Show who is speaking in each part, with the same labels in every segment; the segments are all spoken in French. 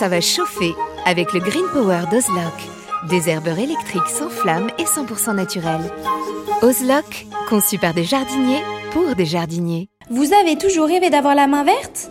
Speaker 1: ça va chauffer avec le Green Power d'Ozlock. Des herbeurs électriques sans flamme et 100% naturels. Ozlock, conçu par des jardiniers pour des jardiniers.
Speaker 2: Vous avez toujours rêvé d'avoir la main verte?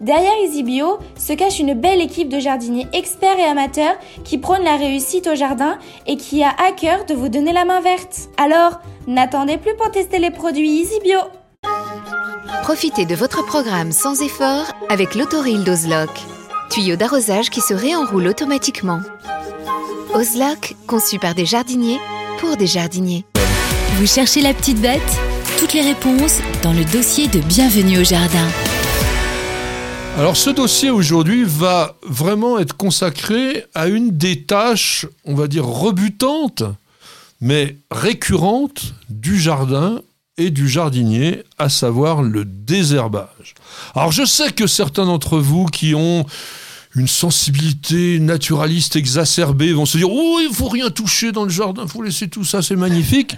Speaker 2: Derrière EasyBio se cache une belle équipe de jardiniers experts et amateurs qui prônent la réussite au jardin et qui a à cœur de vous donner la main verte. Alors, n'attendez plus pour tester les produits EasyBio.
Speaker 1: Profitez de votre programme sans effort avec l'autoril d'Ozlock. Tuyau d'arrosage qui se réenroule automatiquement. Ozlock, conçu par des jardiniers pour des jardiniers.
Speaker 3: Vous cherchez la petite bête? Toutes les réponses dans le dossier de Bienvenue au Jardin.
Speaker 4: Alors ce dossier aujourd'hui va vraiment être consacré à une des tâches, on va dire, rebutantes, mais récurrentes du jardin et du jardinier, à savoir le désherbage. Alors je sais que certains d'entre vous qui ont une sensibilité naturaliste exacerbée vont se dire Oh, il faut rien toucher dans le jardin, il faut laisser tout ça, c'est magnifique.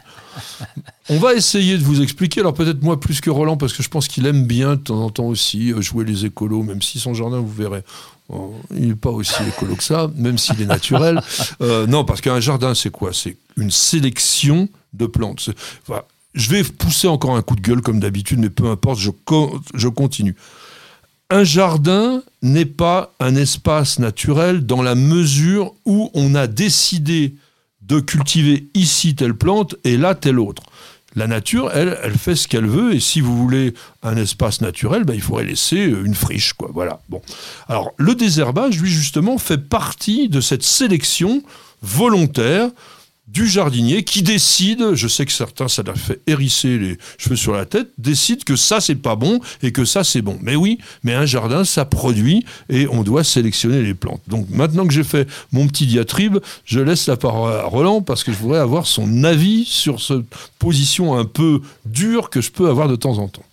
Speaker 4: On va essayer de vous expliquer. Alors, peut-être moi plus que Roland, parce que je pense qu'il aime bien de temps en temps aussi euh, jouer les écolos, même si son jardin, vous verrez, il n'est pas aussi écolo que ça, même s'il est naturel. Euh, non, parce qu'un jardin, c'est quoi? C'est une sélection de plantes. je vais pousser encore un coup de gueule comme d'habitude, mais peu importe, je, je continue. Un jardin n'est pas un espace naturel dans la mesure où on a décidé de cultiver ici telle plante et là telle autre. La nature, elle, elle fait ce qu'elle veut, et si vous voulez un espace naturel, ben, il faudrait laisser une friche, quoi. Voilà. Bon. Alors, le désherbage, lui, justement, fait partie de cette sélection volontaire du jardinier qui décide, je sais que certains ça leur fait hérisser les cheveux sur la tête, décide que ça c'est pas bon et que ça c'est bon. Mais oui, mais un jardin ça produit et on doit sélectionner les plantes. Donc maintenant que j'ai fait mon petit diatribe, je laisse la parole à Roland parce que je voudrais avoir son avis sur cette position un peu dure que je peux avoir de temps en temps.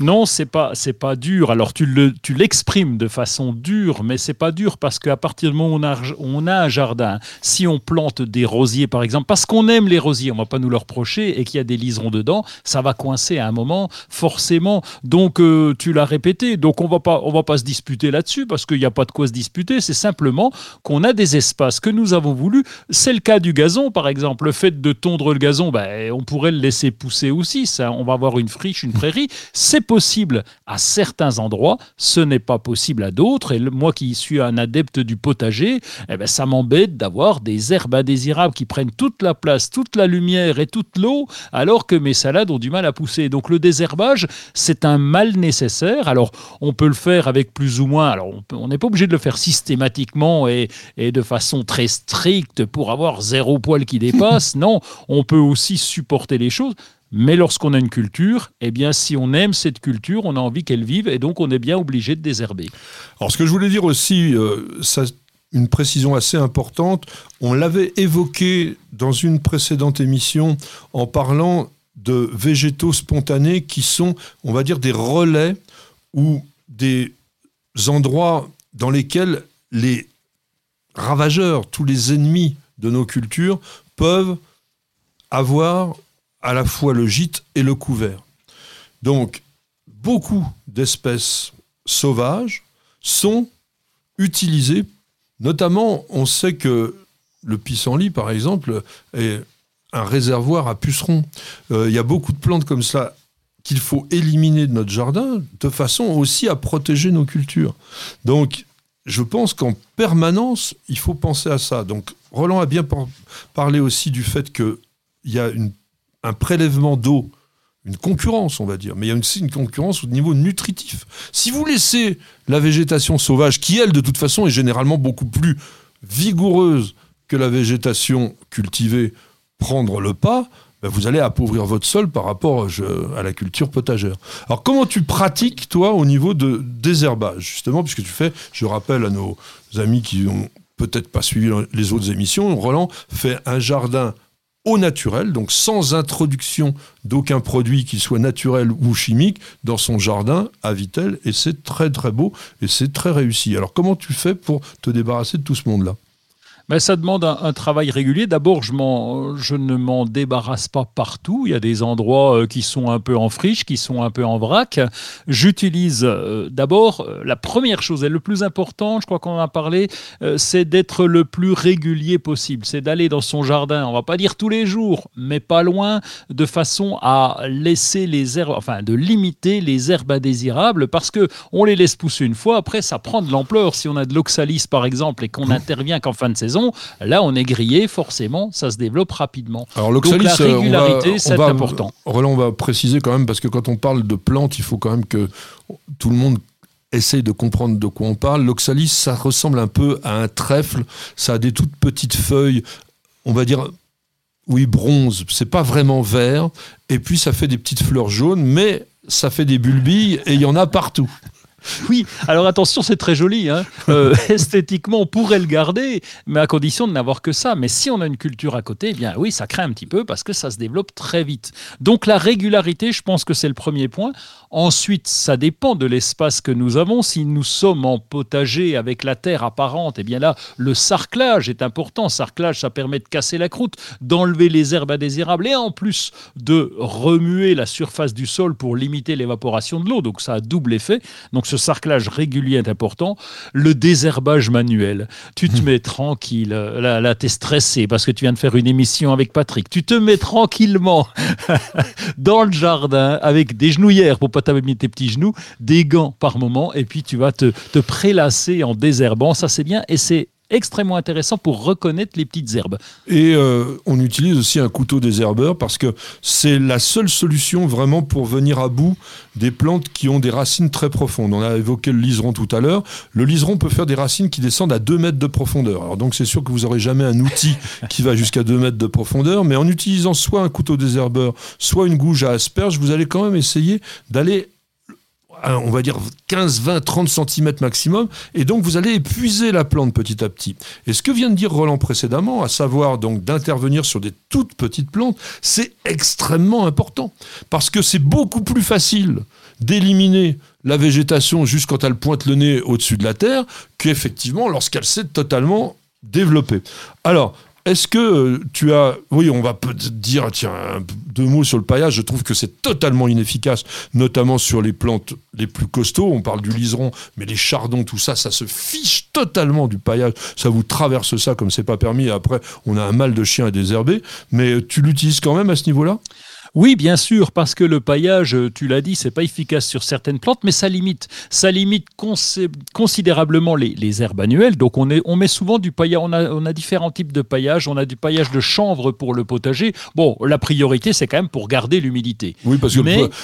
Speaker 5: Non, c'est pas c'est pas dur. Alors tu le tu l'exprimes de façon dure, mais c'est pas dur parce qu'à partir du moment où on a, un jardin, si on plante des rosiers par exemple, parce qu'on aime les rosiers, on va pas nous le reprocher et qu'il y a des liserons dedans, ça va coincer à un moment forcément. Donc euh, tu l'as répété. Donc on va pas on va pas se disputer là-dessus parce qu'il n'y a pas de quoi se disputer. C'est simplement qu'on a des espaces que nous avons voulu. C'est le cas du gazon par exemple. Le fait de tondre le gazon, ben, on pourrait le laisser pousser aussi. Ça, on va avoir une friche, une prairie. C'est possible à certains endroits, ce n'est pas possible à d'autres. Et moi qui suis un adepte du potager, eh ben, ça m'embête d'avoir des herbes indésirables qui prennent toute la place, toute la lumière et toute l'eau, alors que mes salades ont du mal à pousser. Donc le désherbage, c'est un mal nécessaire. Alors on peut le faire avec plus ou moins, alors on n'est pas obligé de le faire systématiquement et, et de façon très stricte pour avoir zéro poil qui dépasse. non, on peut aussi supporter les choses. Mais lorsqu'on a une culture, eh bien, si on aime cette culture, on a envie qu'elle vive et donc on est bien obligé de désherber.
Speaker 4: Alors, ce que je voulais dire aussi, euh, une précision assez importante, on l'avait évoqué dans une précédente émission en parlant de végétaux spontanés qui sont, on va dire, des relais ou des endroits dans lesquels les ravageurs, tous les ennemis de nos cultures peuvent avoir à la fois le gîte et le couvert. Donc, beaucoup d'espèces sauvages sont utilisées, notamment, on sait que le pissenlit, par exemple, est un réservoir à pucerons. Euh, il y a beaucoup de plantes comme ça qu'il faut éliminer de notre jardin, de façon aussi à protéger nos cultures. Donc, je pense qu'en permanence, il faut penser à ça. Donc, Roland a bien parlé aussi du fait qu'il y a une un prélèvement d'eau, une concurrence, on va dire, mais il y a aussi une concurrence au niveau nutritif. Si vous laissez la végétation sauvage, qui elle, de toute façon, est généralement beaucoup plus vigoureuse que la végétation cultivée, prendre le pas, ben, vous allez appauvrir votre sol par rapport à la culture potagère. Alors comment tu pratiques, toi, au niveau de désherbage, justement, puisque tu fais, je rappelle à nos amis qui ont peut-être pas suivi les autres émissions, Roland fait un jardin au naturel, donc sans introduction d'aucun produit qui soit naturel ou chimique dans son jardin à Vitel, et c'est très très beau et c'est très réussi. Alors comment tu fais pour te débarrasser de tout ce monde-là?
Speaker 5: Mais ça demande un, travail régulier. D'abord, je, je, ne m'en débarrasse pas partout. Il y a des endroits euh, qui sont un peu en friche, qui sont un peu en vrac. J'utilise euh, d'abord euh, la première chose et le plus important, je crois qu'on en a parlé, c'est d'être le plus régulier possible. C'est d'aller dans son jardin, on va pas dire tous les jours, mais pas loin, de façon à laisser les herbes, enfin de limiter les herbes indésirables, parce que on les laisse pousser une fois, après ça prend de l'ampleur. Si on a de l'oxalis par exemple et qu'on n'intervient qu'en fin de saison, Là, on est grillé, forcément, ça se développe rapidement.
Speaker 4: Alors l'oxalis, la euh, régularité, c'est important. Roland, on va préciser quand même, parce que quand on parle de plantes, il faut quand même que tout le monde essaye de comprendre de quoi on parle. L'oxalis, ça ressemble un peu à un trèfle. Ça a des toutes petites feuilles, on va dire, oui, bronze. C'est pas vraiment vert. Et puis, ça fait des petites fleurs jaunes, mais ça fait des bulbilles et il y en a partout.
Speaker 5: Oui, alors attention, c'est très joli. Hein. Euh, esthétiquement, on pourrait le garder, mais à condition de n'avoir que ça. Mais si on a une culture à côté, eh bien oui, ça craint un petit peu parce que ça se développe très vite. Donc la régularité, je pense que c'est le premier point. Ensuite, ça dépend de l'espace que nous avons. Si nous sommes en potager avec la terre apparente, eh bien là, le sarclage est important. Sarclage, ça permet de casser la croûte, d'enlever les herbes indésirables et en plus de remuer la surface du sol pour limiter l'évaporation de l'eau. Donc ça a double effet. Donc sarclage régulier est important. Le désherbage manuel. Tu te hmm. mets tranquille. Là, là tu es stressé parce que tu viens de faire une émission avec Patrick. Tu te mets tranquillement dans le jardin avec des genouillères pour pas t'abîmer tes petits genoux, des gants par moment, et puis tu vas te, te prélasser en désherbant. Ça, c'est bien. Et c'est extrêmement intéressant pour reconnaître les petites herbes.
Speaker 4: Et euh, on utilise aussi un couteau désherbeur parce que c'est la seule solution vraiment pour venir à bout des plantes qui ont des racines très profondes. On a évoqué le liseron tout à l'heure. Le liseron peut faire des racines qui descendent à 2 mètres de profondeur. Alors donc c'est sûr que vous n'aurez jamais un outil qui va jusqu'à 2 mètres de profondeur, mais en utilisant soit un couteau désherbeur, soit une gouge à asperges, vous allez quand même essayer d'aller on va dire 15, 20, 30 cm maximum, et donc vous allez épuiser la plante petit à petit. Et ce que vient de dire Roland précédemment, à savoir donc d'intervenir sur des toutes petites plantes, c'est extrêmement important, parce que c'est beaucoup plus facile d'éliminer la végétation juste quand elle pointe le nez au-dessus de la terre, qu'effectivement lorsqu'elle s'est totalement développée. Alors, est-ce que euh, tu as. Oui, on va dire, tiens, deux mots sur le paillage. Je trouve que c'est totalement inefficace, notamment sur les plantes les plus costauds. On parle du liseron, mais les chardons, tout ça, ça se fiche totalement du paillage. Ça vous traverse ça comme c'est pas permis. Et après, on a un mal de chien à désherber. Mais tu l'utilises quand même à ce niveau-là?
Speaker 5: Oui, bien sûr, parce que le paillage, tu l'as dit, c'est pas efficace sur certaines plantes, mais ça limite, ça limite considérablement les, herbes annuelles. Donc on, est, on met souvent du paillage, on a, on a différents types de paillage. On a du paillage de chanvre pour le potager. Bon, la priorité, c'est quand même pour garder l'humidité.
Speaker 4: Oui, parce que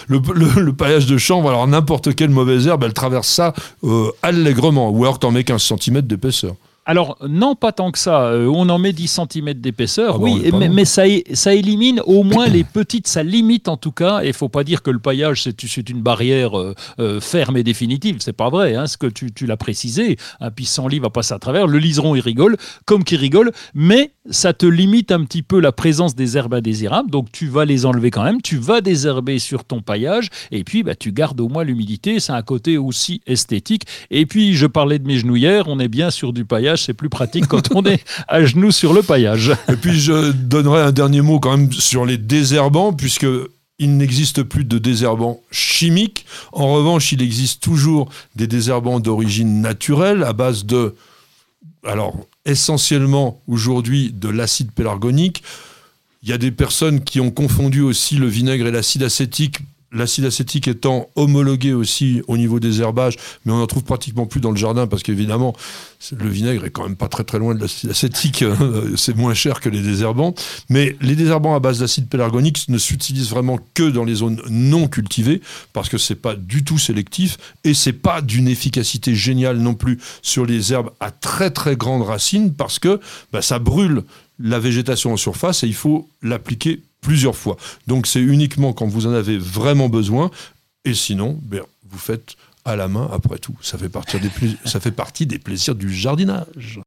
Speaker 4: le, paillage de chanvre, alors n'importe quelle mauvaise herbe, elle traverse ça euh, allègrement. Ou alors t'en mets 15 cm d'épaisseur.
Speaker 5: Alors, non, pas tant que ça. Euh, on en met 10 cm d'épaisseur, ah oui, mais, ça, ça, élimine au moins les petites, ça limite en tout cas. Et il faut pas dire que le paillage, c'est une barrière euh, euh, ferme et définitive. C'est pas vrai, hein, ce que tu, l'as précisé. Un pissenlit va passer à travers. Le liseron, il rigole, comme qui rigole, mais ça te limite un petit peu la présence des herbes indésirables. Donc, tu vas les enlever quand même. Tu vas désherber sur ton paillage. Et puis, bah, tu gardes au moins l'humidité. C'est un côté aussi esthétique. Et puis, je parlais de mes genouillères. On est bien sur du paillage c'est plus pratique quand on est à genoux sur le paillage.
Speaker 4: Et puis je donnerai un dernier mot quand même sur les désherbants, puisque il n'existe plus de désherbants chimiques. En revanche, il existe toujours des désherbants d'origine naturelle à base de, alors essentiellement aujourd'hui de l'acide pélargonique. Il y a des personnes qui ont confondu aussi le vinaigre et l'acide acétique l'acide acétique étant homologué aussi au niveau des herbages, mais on n'en trouve pratiquement plus dans le jardin parce qu'évidemment, le vinaigre est quand même pas très très loin de l'acide acétique, hein. c'est moins cher que les désherbants. Mais les désherbants à base d'acide pélargonique ne s'utilisent vraiment que dans les zones non cultivées parce que c'est pas du tout sélectif et c'est pas d'une efficacité géniale non plus sur les herbes à très très grandes racines parce que bah, ça brûle la végétation en surface et il faut l'appliquer plusieurs fois. Donc c'est uniquement quand vous en avez vraiment besoin. Et sinon, ben, vous faites à la main après tout. Ça fait, des, ça fait partie des plaisirs du jardinage.